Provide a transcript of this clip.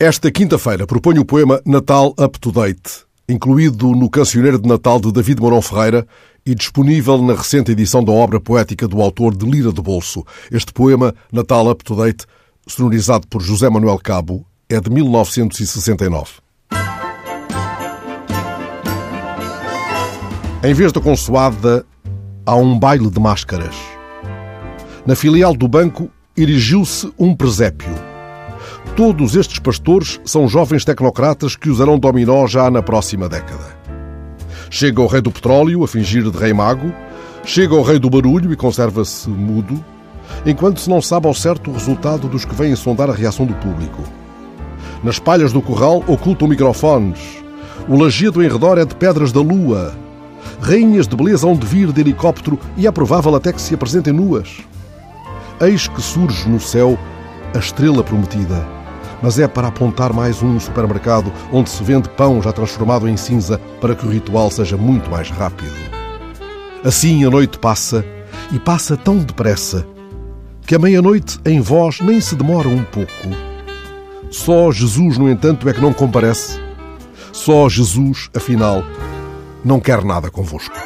Esta quinta-feira proponho o poema Natal Up to Date, incluído no Cancioneiro de Natal de David Mourão Ferreira e disponível na recente edição da obra poética do autor de Lira do Bolso. Este poema, Natal Up to Date, sonorizado por José Manuel Cabo, é de 1969. Em vez da consoada, há um baile de máscaras. Na filial do banco erigiu-se um presépio. Todos estes pastores são jovens tecnocratas que usarão dominó já na próxima década. Chega o rei do petróleo a fingir de rei mago, chega o rei do barulho e conserva-se mudo, enquanto se não sabe ao certo o resultado dos que vêm sondar a reação do público. Nas palhas do corral ocultam microfones. O lajedo em redor é de pedras da lua. Rainhas de beleza hão de vir de helicóptero e é provável até que se apresentem nuas. Eis que surge no céu a estrela prometida. Mas é para apontar mais um supermercado onde se vende pão já transformado em cinza para que o ritual seja muito mais rápido. Assim a noite passa e passa tão depressa que a meia-noite em vós nem se demora um pouco. Só Jesus, no entanto, é que não comparece. Só Jesus, afinal, não quer nada convosco.